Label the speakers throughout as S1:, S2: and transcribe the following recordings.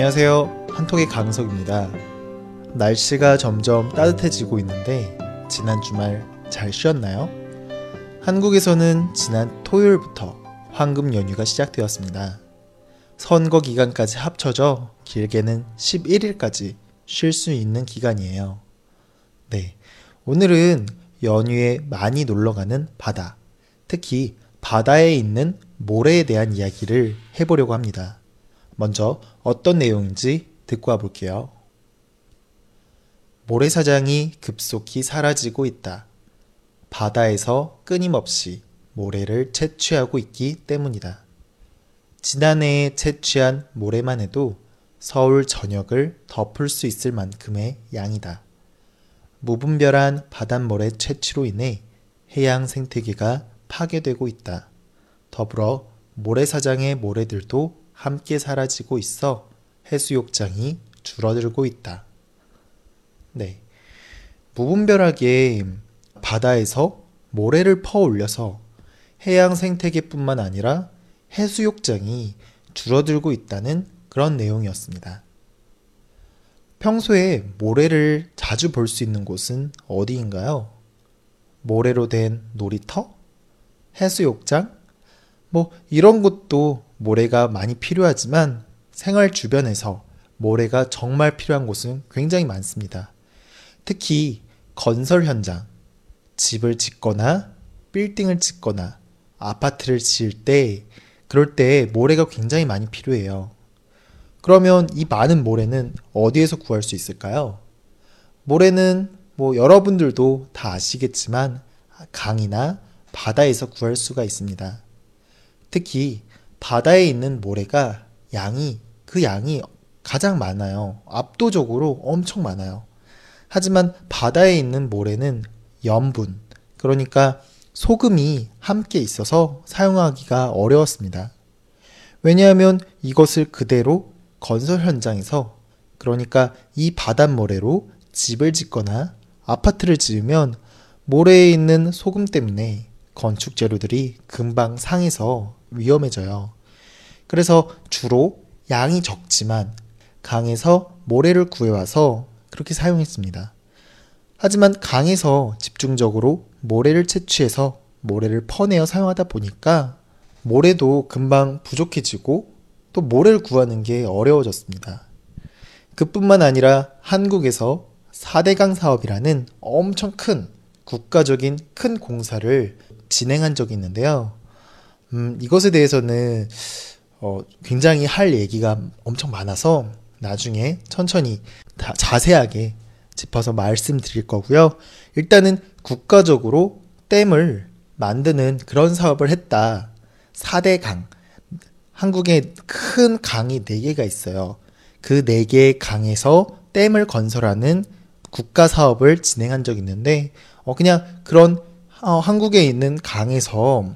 S1: 안녕하세요. 한톡의 강석입니다. 날씨가 점점 따뜻해지고 있는데 지난 주말 잘 쉬었나요? 한국에서는 지난 토요일부터 황금 연휴가 시작되었습니다. 선거 기간까지 합쳐져 길게는 11일까지 쉴 수 있는 기간이에요. 네. 오늘은 연휴에 많이 놀러 가는 바다, 특히 바다에 있는 모래에 대한 이야기를 해보려고 합니다. 먼저 어떤 내용인지 듣고 와볼게요. 모래사장이 급속히 사라지고 있다. 바다에서 끊임없이 모래를 채취하고 있기 때문이다. 지난해에 채취한 모래만 해도 서울 전역을 덮을 수 있을 만큼의 양이다. 무분별한 바닷모래 채취로 인해 해양 생태계가 파괴되고 있다. 더불어 모래사장의 모래들도 함께 사라지고 있어 해수욕장이 줄어들고 있다. 네. 무분별하게 바다에서 모래를 퍼 올려서 해양 생태계뿐만 아니라 해수욕장이 줄어들고 있다는 그런 내용이었습니다. 평소에 모래를 자주 볼 수 있는 곳은 어디인가요? 모래로 된 놀이터? 해수욕장? 뭐 이런 곳도 모래가 많이 필요하지만 생활 주변에서 모래가 정말 필요한 곳은 굉장히 많습니다. 특히 건설 현장, 집을 짓거나 빌딩을 짓거나 아파트를 지을 때 그럴 때 모래가 굉장히 많이 필요해요. 그러면 이 많은 모래는 어디에서 구할 수 있을까요? 모래는 뭐 여러분들도 다 아시겠지만 강이나 바다에서 구할 수가 있습니다. 특히 바다에 있는 모래가 양이 그 양이 가장 많아요. 압도적으로 엄청 많아요. 하지만 바다에 있는 모래는 염분, 그러니까 소금이 함께 있어서 사용하기가 어려웠습니다. 왜냐하면 이것을 그대로 건설 현장에서 그러니까 이 바닷모래로 집을 짓거나 아파트를 지으면 모래에 있는 소금 때문에 건축 재료들이 금방 상해서 위험해져요. 그래서 주로 양이 적지만 강에서 모래를 구해와서 그렇게 사용했습니다. 하지만 강에서 집중적으로 모래를 채취해서 모래를 퍼내어 사용하다 보니까 모래도 금방 부족해지고 또 모래를 구하는 게 어려워졌습니다. 그뿐만 아니라 한국에서 4대강 사업이라는 엄청 큰 국가적인 큰 공사를 진행한 적이 있는데요. 음, 이것에 대해서는 어, 굉장히 할 얘기가 엄청 많아서 나중에 천천히 자세하게 짚어서 말씀드릴 거고요. 일단은 국가적으로 댐을 만드는 그런 사업을 했다. 4대 강. 한국에 큰 강이 4개가 있어요. 그 4개의 강에서 댐을 건설하는 국가 사업을 진행한 적이 있는데, 어, 그냥 그런 어, 한국에 있는 강에서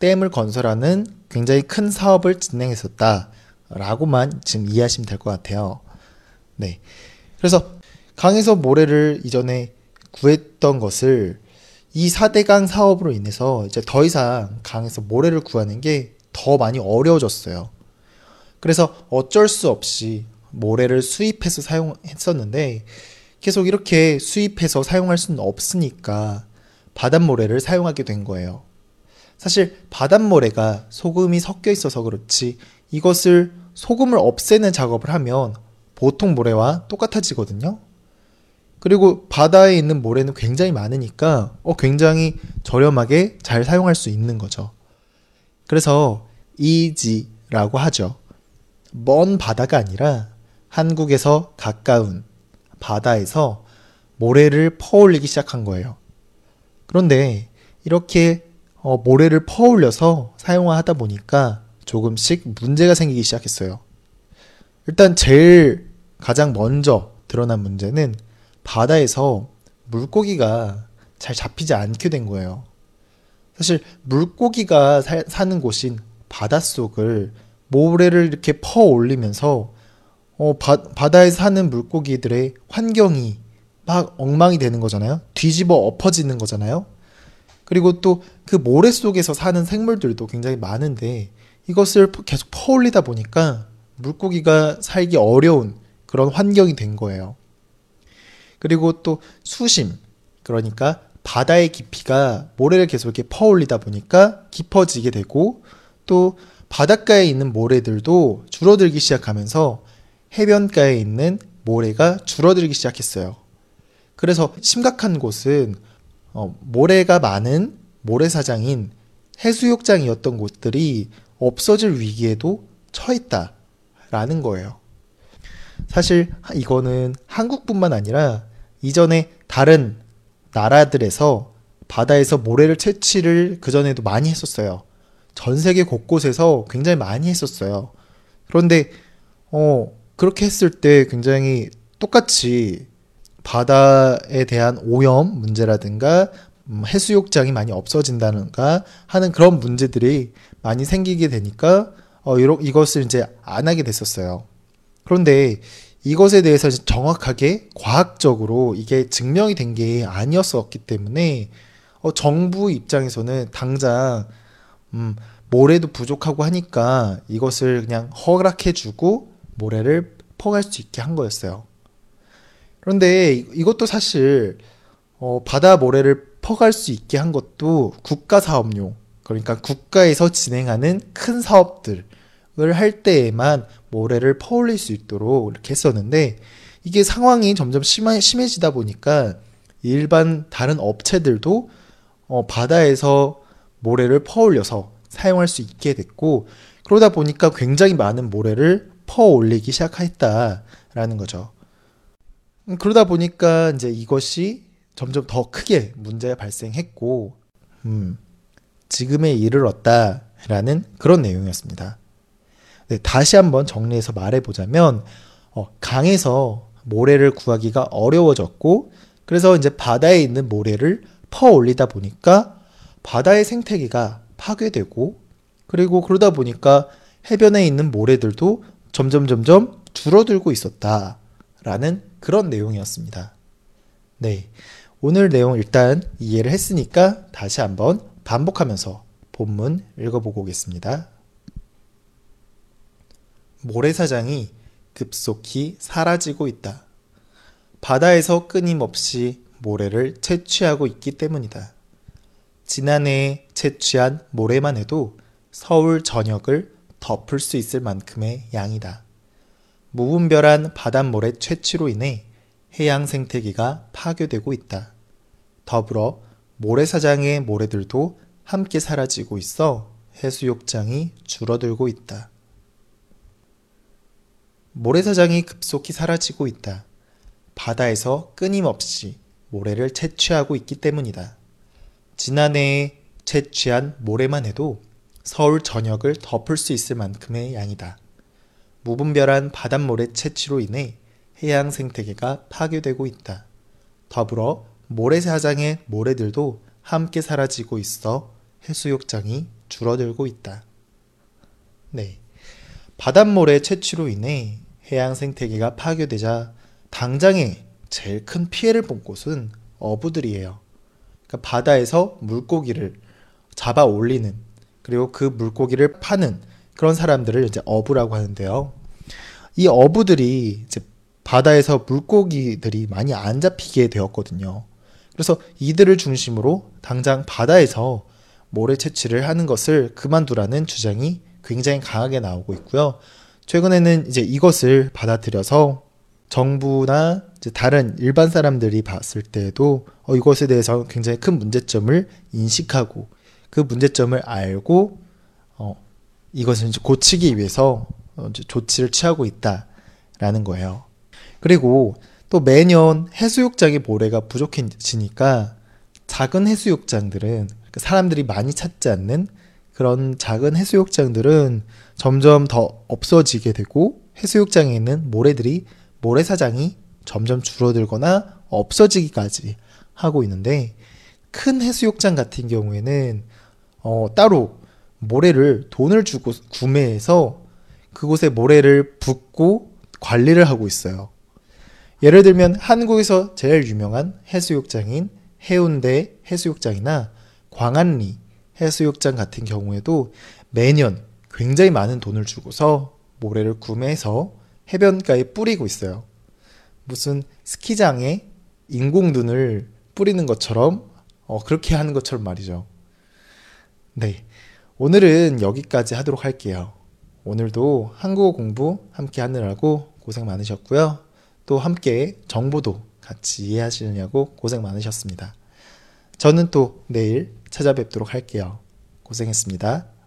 S1: 댐을 건설하는 굉장히 큰 사업을 진행했었다 라고만 지금 이해하시면 될 것 같아요. 네. 그래서 강에서 모래를 이전에 구했던 것을 이 4대강 사업으로 인해서 이제 더 이상 강에서 모래를 구하는 게 더 많이 어려워졌어요. 그래서 어쩔 수 없이 모래를 수입해서 사용했었는데 계속 이렇게 수입해서 사용할 수는 없으니까 바닷모래를 사용하게 된 거예요. 사실 바닷모래가 소금이 섞여 있어서 그렇지 이것을 소금을 없애는 작업을 하면 보통 모래와 똑같아지거든요. 그리고 바다에 있는 모래는 굉장히 많으니까 어, 굉장히 저렴하게 잘 사용할 수 있는 거죠. 그래서 이지라고 하죠. 먼 바다가 아니라 한국에서 가까운 바다에서 모래를 퍼올리기 시작한 거예요. 그런데 이렇게 어, 모래를 퍼올려서 사용하다 보니까 조금씩 문제가 생기기 시작했어요. 일단 제일 가장 먼저 드러난 문제는 바다에서 물고기가 잘 잡히지 않게 된 거예요. 사실 물고기가 사, 사는 곳인 바닷속을 모래를 이렇게 퍼 올리면서 어, 바, 바다에 사는 물고기들의 환경이 막 엉망이 되는 거잖아요. 뒤집어 엎어지는 거잖아요. 그리고 또 그 모래 속에서 사는 생물들도 굉장히 많은데 이것을 계속 퍼올리다 보니까 물고기가 살기 어려운 그런 환경이 된 거예요. 그리고 또 수심, 그러니까 바다의 깊이가 모래를 계속 이렇게 퍼올리다 보니까 깊어지게 되고 또 바닷가에 있는 모래들도 줄어들기 시작하면서 해변가에 있는 모래가 줄어들기 시작했어요. 그래서 심각한 곳은 어, 모래가 많은 모래사장인 해수욕장이었던 곳들이 없어질 위기에도 처했다라는 거예요. 사실 이거는 한국뿐만 아니라 이전에 다른 나라들에서 바다에서 모래를 채취를 그전에도 많이 했었어요. 전 세계 곳곳에서 굉장히 많이 했었어요. 그런데, 어, 그렇게 했을 때 굉장히 똑같이 바다에 대한 오염 문제라든가 음, 해수욕장이 많이 없어진다는가 하는 그런 문제들이 많이 생기게 되니까 어, 이러, 이것을 이제 안 하게 됐었어요. 그런데 이것에 대해서 정확하게 과학적으로 이게 증명이 된 게 아니었었기 때문에 어, 정부 입장에서는 당장 음, 모래도 부족하고 하니까 이것을 그냥 허락해주고 모래를 퍼갈 수 있게 한 거였어요. 그런데 이것도 사실 어, 바다 모래를 퍼갈 수 있게 한 것도 국가 사업용 그러니까 국가에서 진행하는 큰 사업들을 할 때에만 모래를 퍼올릴 수 있도록 이렇게 했었는데 이게 상황이 점점 심하, 심해지다 보니까 일반 다른 업체들도 어, 바다에서 모래를 퍼올려서 사용할 수 있게 됐고 그러다 보니까 굉장히 많은 모래를 퍼올리기 시작했다라는 거죠. 음, 그러다 보니까 이제 이것이 점점 더 크게 문제가 발생했고, 음, 지금에 이르렀다라는 그런 내용이었습니다. 네, 다시 한번 정리해서 말해보자면, 어, 강에서 모래를 구하기가 어려워졌고, 그래서 이제 바다에 있는 모래를 퍼 올리다 보니까 바다의 생태계가 파괴되고, 그리고 그러다 보니까 해변에 있는 모래들도 점점 점점 줄어들고 있었다라는 그런 내용이었습니다. 네. 오늘 내용 일단 이해를 했으니까 다시 한번 반복하면서 본문 읽어보고 오겠습니다. 모래사장이 급속히 사라지고 있다. 바다에서 끊임없이 모래를 채취하고 있기 때문이다. 지난해 채취한 모래만 해도 서울 전역을 덮을 수 있을 만큼의 양이다. 무분별한 바닷모래 채취로 인해 해양 생태계가 파괴되고 있다. 더불어 모래사장의 모래들도 함께 사라지고 있어 해수욕장이 줄어들고 있다. 모래사장이 급속히 사라지고 있다. 바다에서 끊임없이 모래를 채취하고 있기 때문이다. 지난해에 채취한 모래만 해도 서울 전역을 덮을 수 있을 만큼의 양이다. 무분별한 바닷모래 채취로 인해 해양 생태계가 파괴되고 있다. 더불어 모래사장의 모래들도 함께 사라지고 있어 해수욕장이 줄어들고 있다. 네. 바닷모래 채취로 인해 해양 생태계가 파괴되자 당장에 제일 큰 피해를 본 곳은 어부들이에요. 그러니까 바다에서 물고기를 잡아 올리는 그리고 그 물고기를 파는 그런 사람들을 이제 어부라고 하는데요. 이 어부들이 이제 바다에서 물고기들이 많이 안 잡히게 되었거든요. 그래서 이들을 중심으로 당장 바다에서 모래 채취를 하는 것을 그만두라는 주장이 굉장히 강하게 나오고 있고요. 최근에는 이제 이것을 받아들여서 정부나 다른 일반 사람들이 봤을 때에도 어, 이것에 대해서 굉장히 큰 문제점을 인식하고 그 문제점을 알고 어, 이것을 이제 고치기 위해서 어, 이제 조치를 취하고 있다라는 거예요. 그리고 또 매년 해수욕장의 모래가 부족해지니까 작은 해수욕장들은 사람들이 많이 찾지 않는 그런 작은 해수욕장들은 점점 더 없어지게 되고 해수욕장에 있는 모래들이 모래사장이 점점 줄어들거나 없어지기까지 하고 있는데 큰 해수욕장 같은 경우에는 어, 따로 모래를 돈을 주고 구매해서 그곳에 모래를 붓고 관리를 하고 있어요. 예를 들면 한국에서 제일 유명한 해수욕장인 해운대 해수욕장이나 광안리 해수욕장 같은 경우에도 매년 굉장히 많은 돈을 주고서 모래를 구매해서 해변가에 뿌리고 있어요. 무슨 스키장에 인공눈을 뿌리는 것처럼 어, 그렇게 하는 것처럼 말이죠. 네. 오늘은 여기까지 하도록 할게요. 오늘도 한국어 공부 함께 하느라고 고생 많으셨고요. 또 함께 정보도 같이 이해하시느냐고 고생 많으셨습니다. 저는 또 내일 찾아뵙도록 할게요. 고생했습니다.